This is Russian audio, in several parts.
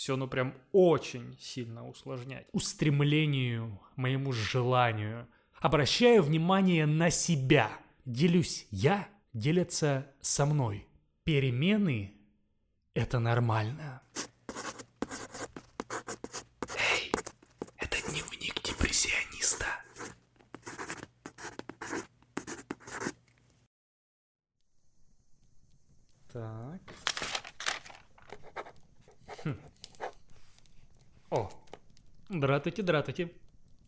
все ну прям очень сильно усложнять. Устремлению, моему желанию. Обращаю внимание на себя. Делюсь я, делятся со мной. Перемены – это нормально. Эй, это дневник депрессиониста. Так. Хм. О, дратути, дратути.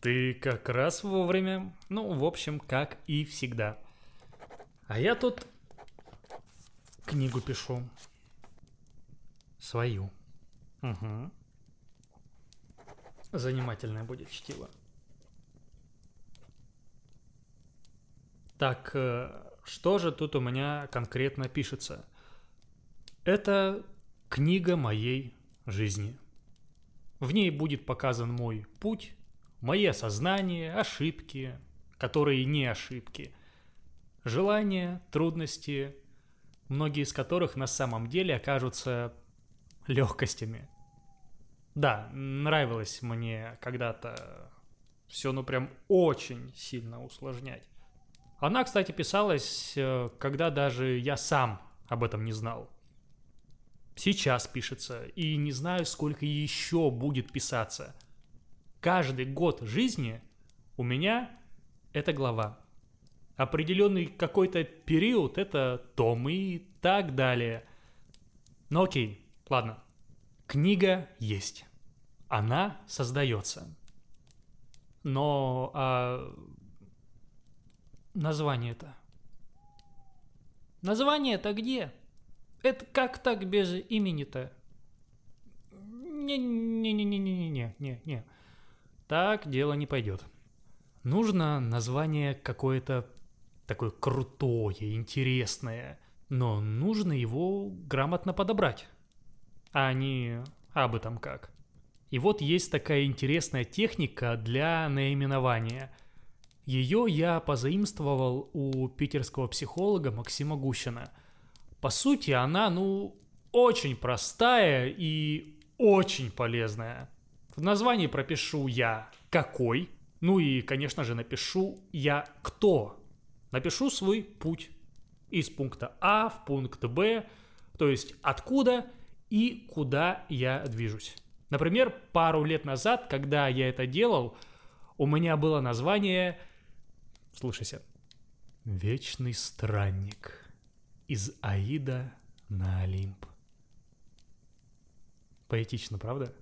Ты как раз вовремя. Ну, в общем, как и всегда. А я тут книгу пишу. Свою. Угу. Занимательное будет чтиво. Так, э, что же тут у меня конкретно пишется? Это книга моей жизни. В ней будет показан мой путь, мои осознания, ошибки, которые не ошибки, желания, трудности, многие из которых на самом деле окажутся легкостями. Да, нравилось мне когда-то все, ну прям очень сильно усложнять. Она, кстати, писалась, э, когда даже я сам об этом не знал сейчас пишется, и не знаю, сколько еще будет писаться. Каждый год жизни у меня это глава. Определенный какой-то период это том и так далее. Ну окей, ладно. Книга есть. Она создается. Но а... название-то? Название-то где? Это как так без имени-то? Не-не-не-не-не-не-не-не. Так дело не пойдет. Нужно название какое-то такое крутое, интересное, но нужно его грамотно подобрать, а не абы там как. И вот есть такая интересная техника для наименования. Ее я позаимствовал у питерского психолога Максима Гущина – по сути, она, ну, очень простая и очень полезная. В названии пропишу я какой, ну и, конечно же, напишу я кто. Напишу свой путь из пункта А в пункт Б, то есть откуда и куда я движусь. Например, пару лет назад, когда я это делал, у меня было название, слушайся, «Вечный странник» из Аида на Олимп. Поэтично, правда?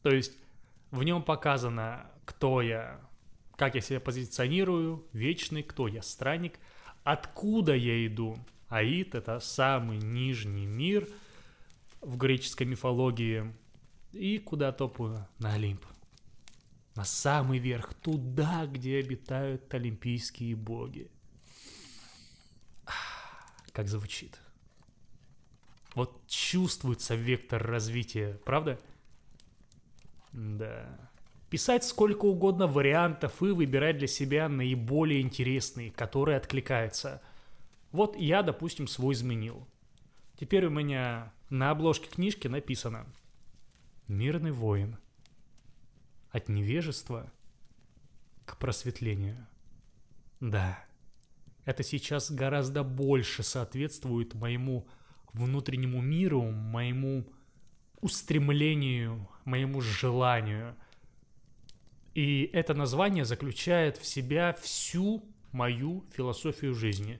То есть в нем показано, кто я, как я себя позиционирую, вечный, кто я, странник, откуда я иду. Аид — это самый нижний мир в греческой мифологии, и куда топаю? На Олимп. На самый верх, туда, где обитают олимпийские боги как звучит. Вот чувствуется вектор развития, правда? Да. Писать сколько угодно вариантов и выбирать для себя наиболее интересные, которые откликаются. Вот я, допустим, свой изменил. Теперь у меня на обложке книжки написано «Мирный воин. От невежества к просветлению». Да это сейчас гораздо больше соответствует моему внутреннему миру, моему устремлению, моему желанию. И это название заключает в себя всю мою философию жизни.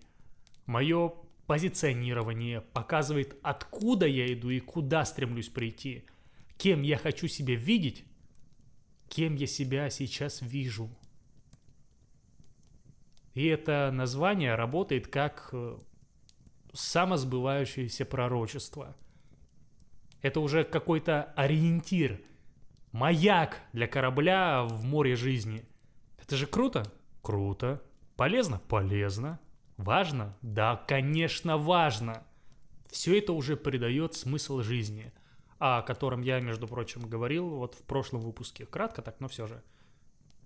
Мое позиционирование показывает, откуда я иду и куда стремлюсь прийти, кем я хочу себя видеть, кем я себя сейчас вижу – и это название работает как э, самосбывающееся пророчество. Это уже какой-то ориентир, маяк для корабля в море жизни. Это же круто? Круто. Полезно? Полезно. Важно? Да, конечно, важно. Все это уже придает смысл жизни, о котором я, между прочим, говорил вот в прошлом выпуске. Кратко так, но все же.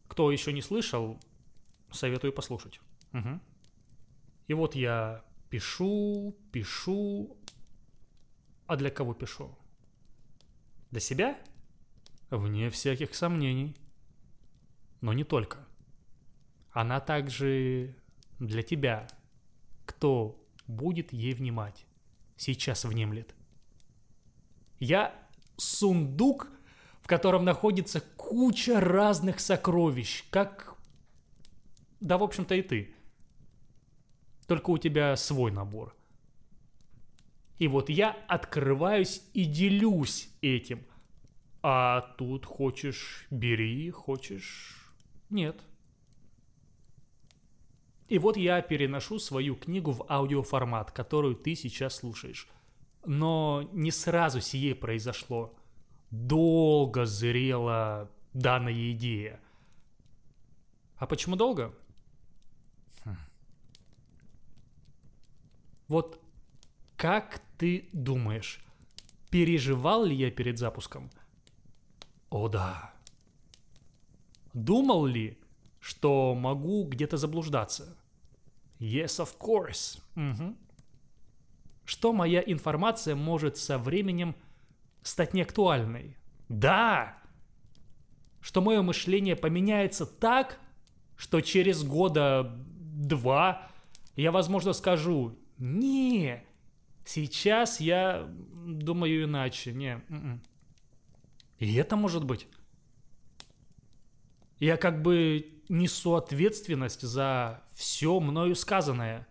Кто еще не слышал, Советую послушать. Угу. И вот я пишу, пишу. А для кого пишу? Для себя? Вне всяких сомнений. Но не только. Она также для тебя, кто будет ей внимать. Сейчас внемлет. Я сундук, в котором находится куча разных сокровищ, как... Да, в общем-то, и ты. Только у тебя свой набор. И вот я открываюсь и делюсь этим. А тут хочешь бери, хочешь нет. И вот я переношу свою книгу в аудиоформат, которую ты сейчас слушаешь. Но не сразу сие произошло. Долго зрела данная идея. А почему долго? Вот как ты думаешь, переживал ли я перед запуском? О да. Думал ли, что могу где-то заблуждаться? Yes, of course. Угу. Что моя информация может со временем стать неактуальной? Да! Что мое мышление поменяется так, что через года два я, возможно, скажу, не, сейчас я думаю иначе, не. М-м». И это может быть. Я как бы несу ответственность за все мною сказанное.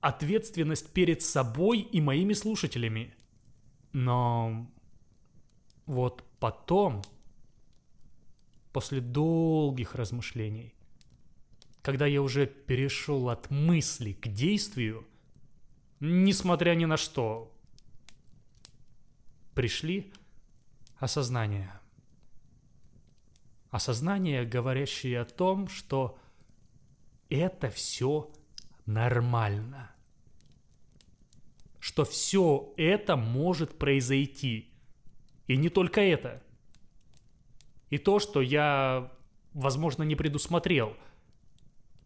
Ответственность перед собой и моими слушателями. Но вот потом, после долгих размышлений, когда я уже перешел от мысли к действию, несмотря ни на что, пришли осознания – Осознание, говорящее о том, что это все нормально. Что все это может произойти. И не только это. И то, что я, возможно, не предусмотрел.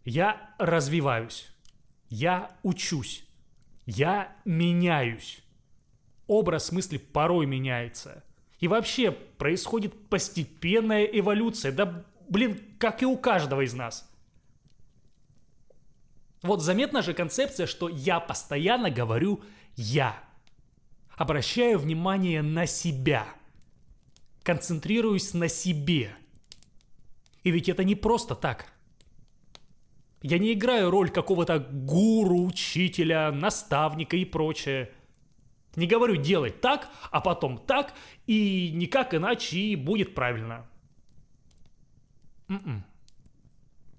Я развиваюсь. Я учусь. Я меняюсь. Образ мысли порой меняется. И вообще происходит постепенная эволюция. Да, блин, как и у каждого из нас. Вот заметна же концепция, что я постоянно говорю «я». Обращаю внимание на себя. Концентрируюсь на себе. И ведь это не просто так. Я не играю роль какого-то гуру, учителя, наставника и прочее – не говорю делать так, а потом так, и никак иначе и будет правильно. Mm-mm. М-м.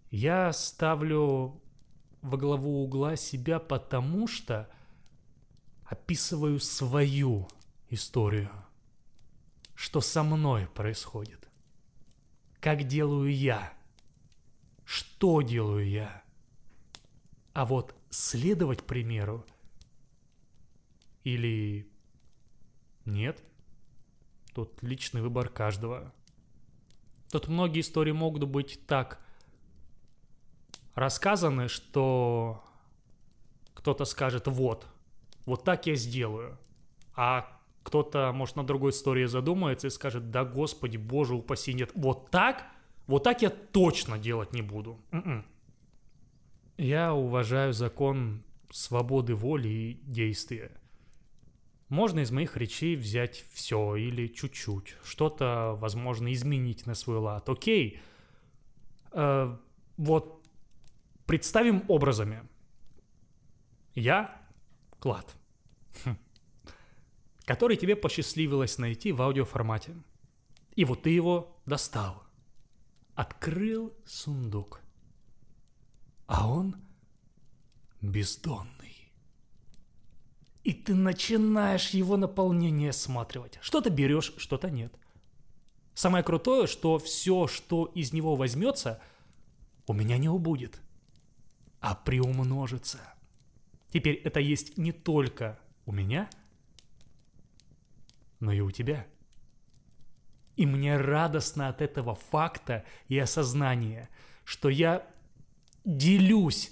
Я ставлю во главу угла себя потому, что описываю свою историю. Что со мной происходит. Как делаю я. Что делаю я. А вот следовать примеру – или нет? Тут личный выбор каждого. Тут многие истории могут быть так рассказаны, что кто-то скажет «вот, вот так я сделаю», а кто-то, может, на другой истории задумается и скажет «да, господи, боже упаси, нет, вот так, вот так я точно делать не буду». М-м. Я уважаю закон свободы воли и действия – можно из моих речей взять все или чуть-чуть, что-то, возможно, изменить на свой лад. Окей, э, вот представим образами. Я клад, хм. который тебе посчастливилось найти в аудиоформате. И вот ты его достал. Открыл сундук. А он бездонный и ты начинаешь его наполнение осматривать. Что-то берешь, что-то нет. Самое крутое, что все, что из него возьмется, у меня не убудет, а приумножится. Теперь это есть не только у меня, но и у тебя. И мне радостно от этого факта и осознания, что я делюсь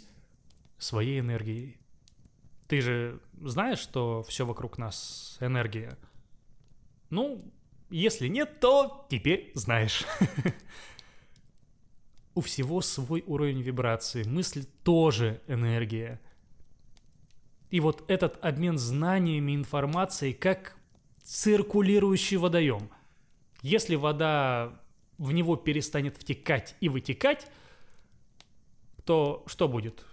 своей энергией. Ты же знаешь, что все вокруг нас энергия? Ну, Если нет, то теперь знаешь. У всего свой уровень вибрации. Мысль тоже энергия. И вот этот обмен знаниями, информацией, как циркулирующий водоем. Если вода в него перестанет втекать и вытекать, то что будет?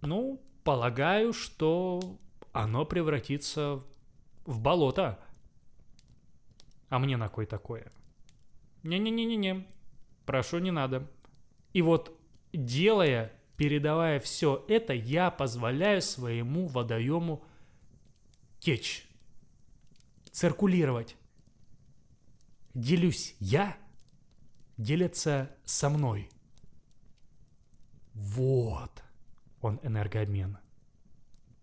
Ну, полагаю, что оно превратится в болото. А мне на кой такое? Не-не-не-не-не. Прошу, не надо. И вот делая, передавая все это, я позволяю своему водоему течь, циркулировать. Делюсь я, делятся со мной. Вот он энергообмен.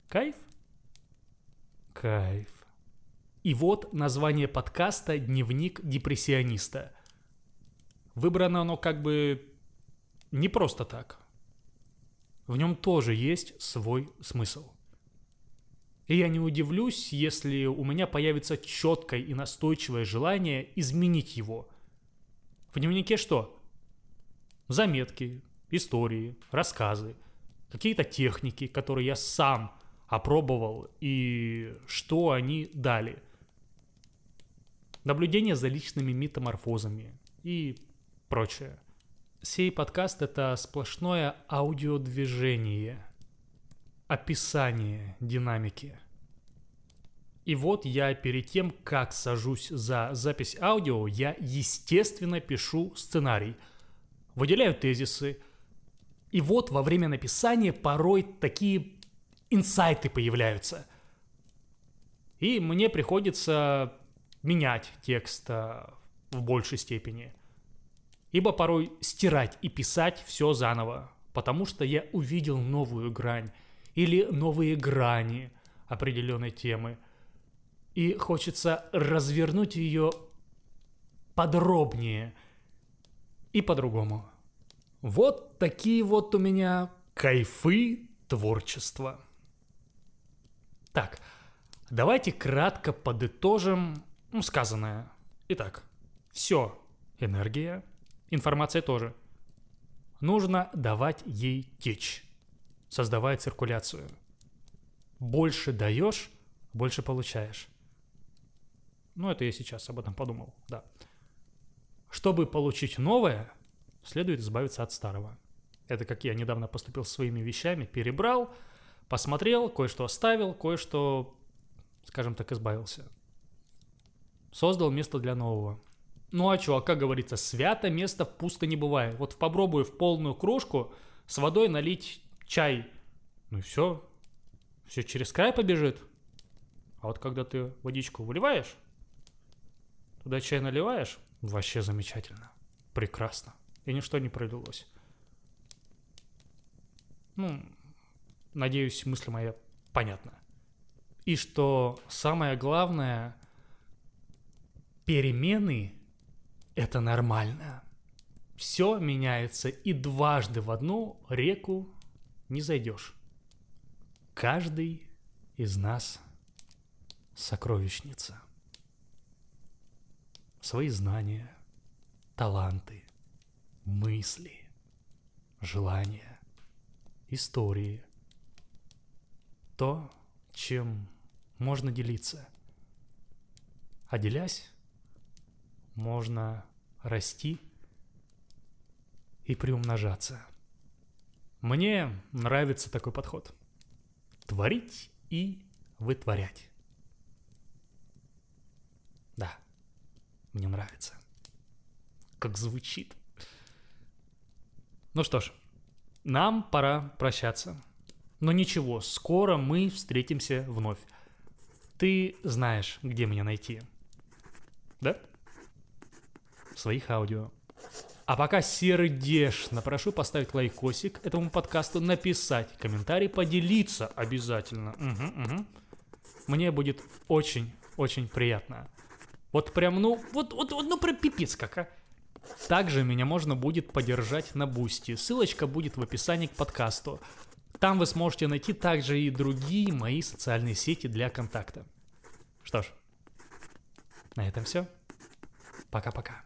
Кайф? Кайф. И вот название подкаста «Дневник депрессиониста». Выбрано оно как бы не просто так. В нем тоже есть свой смысл. И я не удивлюсь, если у меня появится четкое и настойчивое желание изменить его. В дневнике что? Заметки, истории, рассказы, какие-то техники, которые я сам опробовал и что они дали. Наблюдение за личными метаморфозами и прочее. Сей подкаст — это сплошное аудиодвижение, описание динамики. И вот я перед тем, как сажусь за запись аудио, я естественно пишу сценарий, выделяю тезисы, и вот во время написания порой такие инсайты появляются. И мне приходится менять текст в большей степени. Ибо порой стирать и писать все заново, потому что я увидел новую грань или новые грани определенной темы. И хочется развернуть ее подробнее и по-другому. Вот такие вот у меня кайфы творчества. Так, давайте кратко подытожим ну, сказанное. Итак, все энергия, информация тоже. Нужно давать ей течь, создавая циркуляцию. Больше даешь, больше получаешь. Ну, это я сейчас об этом подумал, да. Чтобы получить новое, следует избавиться от старого. Это как я недавно поступил с своими вещами, перебрал, посмотрел, кое-что оставил, кое-что, скажем так, избавился. Создал место для нового. Ну а что, а как говорится, свято место пусто не бывает. Вот попробую в полную кружку с водой налить чай. Ну и все. Все через край побежит. А вот когда ты водичку выливаешь, туда чай наливаешь, вообще замечательно. Прекрасно и ничто не пролилось. Ну, надеюсь, мысль моя понятна. И что самое главное, перемены – это нормально. Все меняется, и дважды в одну реку не зайдешь. Каждый из нас сокровищница. Свои знания, таланты, мысли, желания, истории. То, чем можно делиться. А делясь, можно расти и приумножаться. Мне нравится такой подход. Творить и вытворять. Да, мне нравится. Как звучит. Ну что ж, нам пора прощаться. Но ничего, скоро мы встретимся вновь. Ты знаешь, где меня найти. Да? В своих аудио. А пока сердечно прошу поставить лайкосик этому подкасту, написать комментарий, поделиться обязательно. Угу, угу. Мне будет очень-очень приятно. Вот прям, ну, вот, вот, вот ну, прям пипец как, а. Также меня можно будет поддержать на Boosty. Ссылочка будет в описании к подкасту. Там вы сможете найти также и другие мои социальные сети для контакта. Что ж, На этом все. Пока-пока.